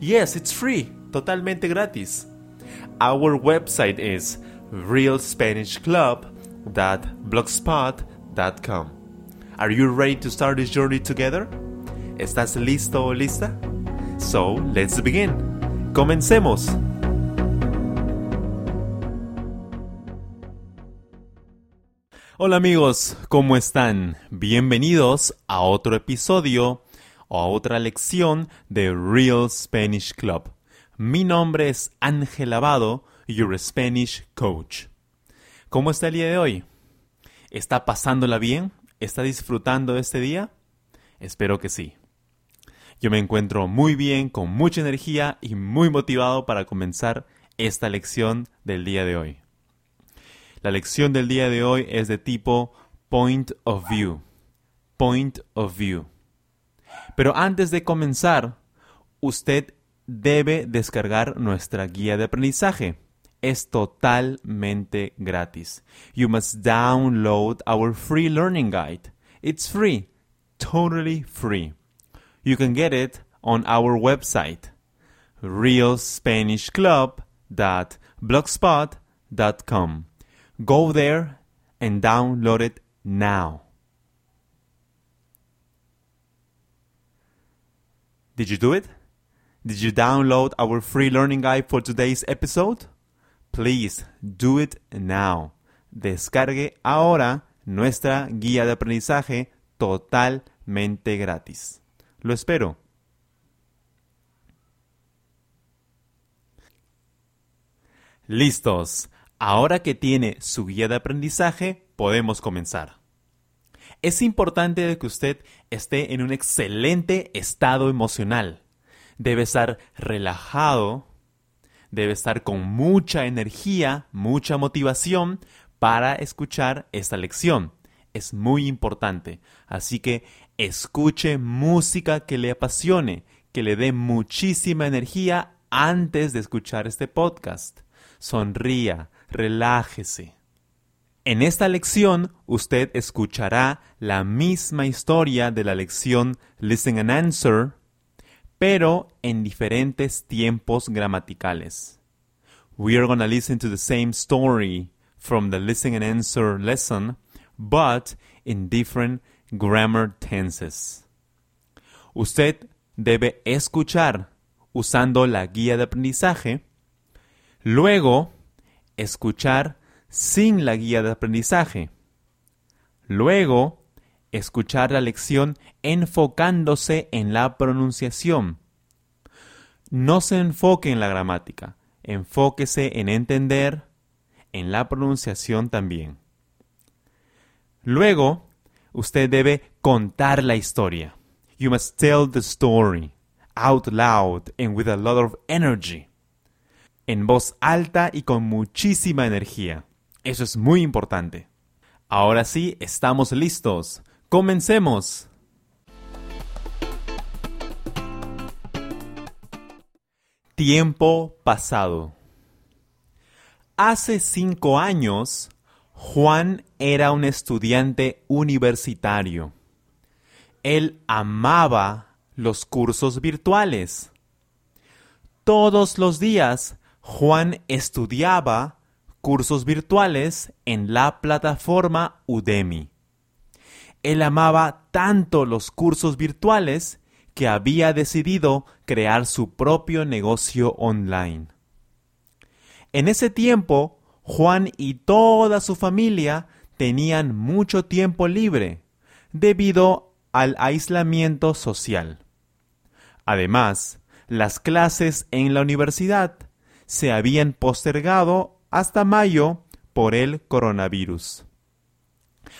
Yes, it's free, totalmente gratis. Our website is realspanishclub.blogspot.com. Are you ready to start this journey together? ¿Estás listo o lista? So, let's begin. Comencemos. Hola amigos, ¿cómo están? Bienvenidos a otro episodio o a otra lección de Real Spanish Club. Mi nombre es Ángel Abado, your Spanish coach. ¿Cómo está el día de hoy? ¿Está pasándola bien? ¿Está disfrutando de este día? Espero que sí. Yo me encuentro muy bien, con mucha energía y muy motivado para comenzar esta lección del día de hoy. La lección del día de hoy es de tipo point of view. Point of view. Pero antes de comenzar, usted debe descargar nuestra guía de aprendizaje. Es totalmente gratis. You must download our free learning guide. It's free, totally free. You can get it on our website, realspanishclub.blogspot.com. Go there and download it now. Did you do it? Did you download our free learning guide for today's episode? Please do it now. Descargue ahora nuestra guía de aprendizaje totalmente gratis. Lo espero. Listos. Ahora que tiene su guía de aprendizaje, podemos comenzar. Es importante que usted esté en un excelente estado emocional. Debe estar relajado, debe estar con mucha energía, mucha motivación para escuchar esta lección. Es muy importante. Así que escuche música que le apasione, que le dé muchísima energía antes de escuchar este podcast. Sonría, relájese. En esta lección usted escuchará la misma historia de la lección Listen and Answer, pero en diferentes tiempos gramaticales. We are going to listen to the same story from the Listen and Answer lesson, but in different grammar tenses. Usted debe escuchar usando la guía de aprendizaje, luego escuchar sin la guía de aprendizaje. Luego, escuchar la lección enfocándose en la pronunciación. No se enfoque en la gramática, enfóquese en entender, en la pronunciación también. Luego, usted debe contar la historia. You must tell the story out loud and with a lot of energy en voz alta y con muchísima energía. Eso es muy importante. Ahora sí, estamos listos. Comencemos. Tiempo pasado. Hace cinco años, Juan era un estudiante universitario. Él amaba los cursos virtuales. Todos los días Juan estudiaba cursos virtuales en la plataforma Udemy. Él amaba tanto los cursos virtuales que había decidido crear su propio negocio online. En ese tiempo, Juan y toda su familia tenían mucho tiempo libre debido al aislamiento social. Además, las clases en la universidad se habían postergado hasta mayo por el coronavirus.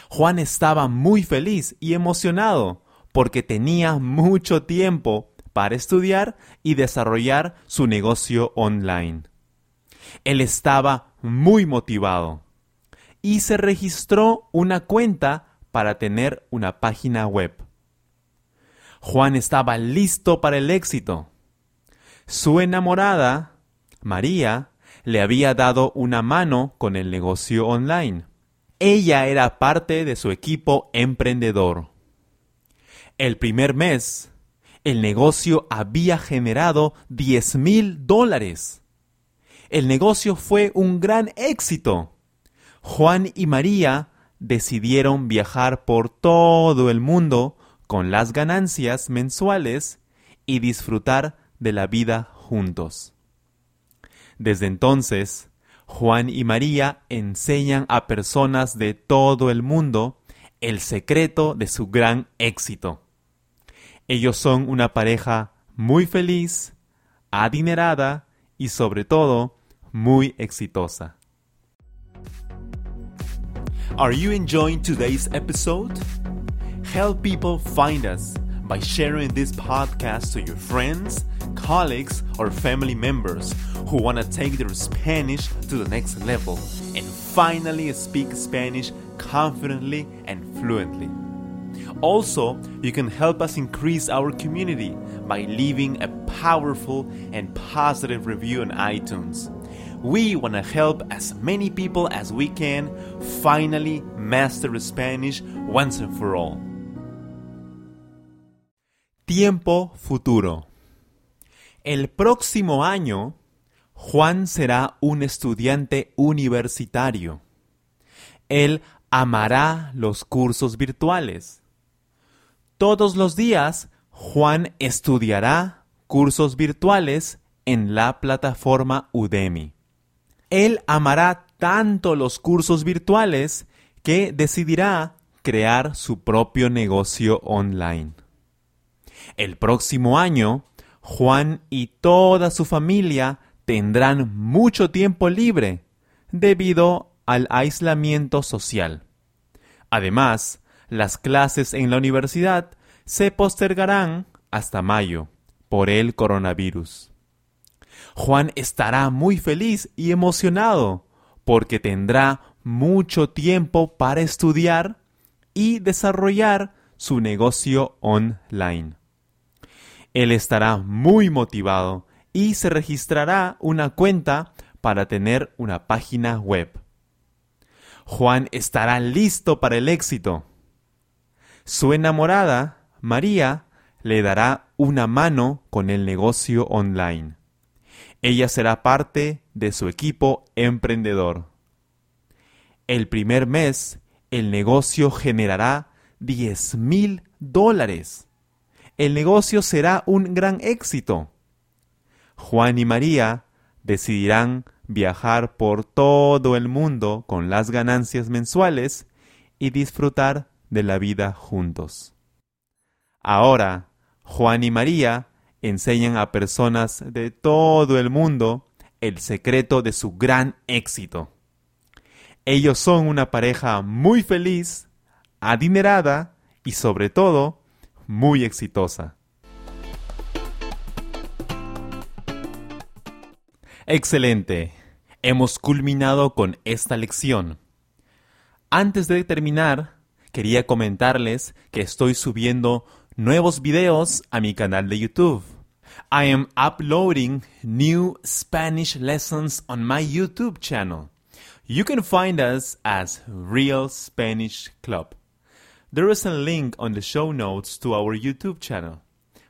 Juan estaba muy feliz y emocionado porque tenía mucho tiempo para estudiar y desarrollar su negocio online. Él estaba muy motivado y se registró una cuenta para tener una página web. Juan estaba listo para el éxito. Su enamorada, María, le había dado una mano con el negocio online. Ella era parte de su equipo emprendedor. El primer mes, el negocio había generado 10 mil dólares. El negocio fue un gran éxito. Juan y María decidieron viajar por todo el mundo con las ganancias mensuales y disfrutar de la vida juntos. Desde entonces, Juan y María enseñan a personas de todo el mundo el secreto de su gran éxito. Ellos son una pareja muy feliz, adinerada y sobre todo muy exitosa. Enjoying? Help people find us by sharing this podcast to your friends, colleagues, or family members who want to take their Spanish to the next level and finally speak Spanish confidently and fluently. Also, you can help us increase our community by leaving a powerful and positive review on iTunes. We want to help as many people as we can finally master Spanish once and for all. Tiempo futuro. El próximo año, Juan será un estudiante universitario. Él amará los cursos virtuales. Todos los días, Juan estudiará cursos virtuales en la plataforma Udemy. Él amará tanto los cursos virtuales que decidirá crear su propio negocio online. El próximo año, Juan y toda su familia tendrán mucho tiempo libre debido al aislamiento social. Además, las clases en la universidad se postergarán hasta mayo por el coronavirus. Juan estará muy feliz y emocionado porque tendrá mucho tiempo para estudiar y desarrollar su negocio online. Él estará muy motivado y se registrará una cuenta para tener una página web. Juan estará listo para el éxito. Su enamorada, María, le dará una mano con el negocio online. Ella será parte de su equipo emprendedor. El primer mes, el negocio generará 10 mil dólares. El negocio será un gran éxito. Juan y María decidirán viajar por todo el mundo con las ganancias mensuales y disfrutar de la vida juntos. Ahora, Juan y María enseñan a personas de todo el mundo el secreto de su gran éxito. Ellos son una pareja muy feliz, adinerada y sobre todo muy exitosa. Excelente. Hemos culminado con esta lección. Antes de terminar, quería comentarles que estoy subiendo nuevos videos a mi canal de YouTube. I am uploading new Spanish lessons on my YouTube channel. You can find us as Real Spanish Club. There is a link on the show notes to our YouTube channel.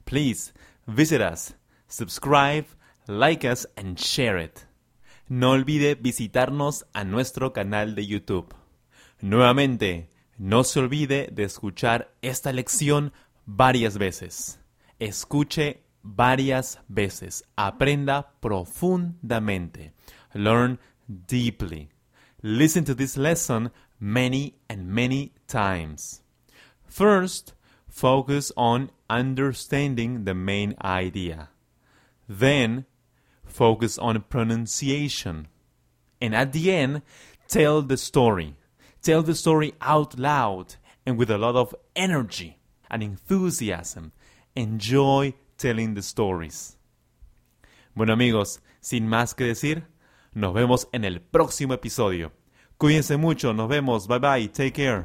Please visit us, subscribe, like us, and share it. No olvide visitarnos a nuestro canal de YouTube. Nuevamente, no se olvide de escuchar esta lección varias veces. Escuche varias veces. Aprenda profundamente. Learn deeply. Listen to this lesson many and many times. First, focus on understanding the main idea. Then, focus on pronunciation. And at the end, tell the story. Tell the story out loud and with a lot of energy and enthusiasm. Enjoy telling the stories. Bueno amigos, sin más que decir, Nos vemos en el próximo episodio. Cuídense mucho, nos vemos, bye bye, take care.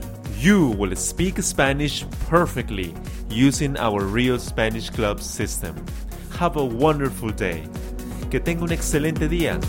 you will speak Spanish perfectly using our Real Spanish Club system. Have a wonderful day. Que tenga un excelente día.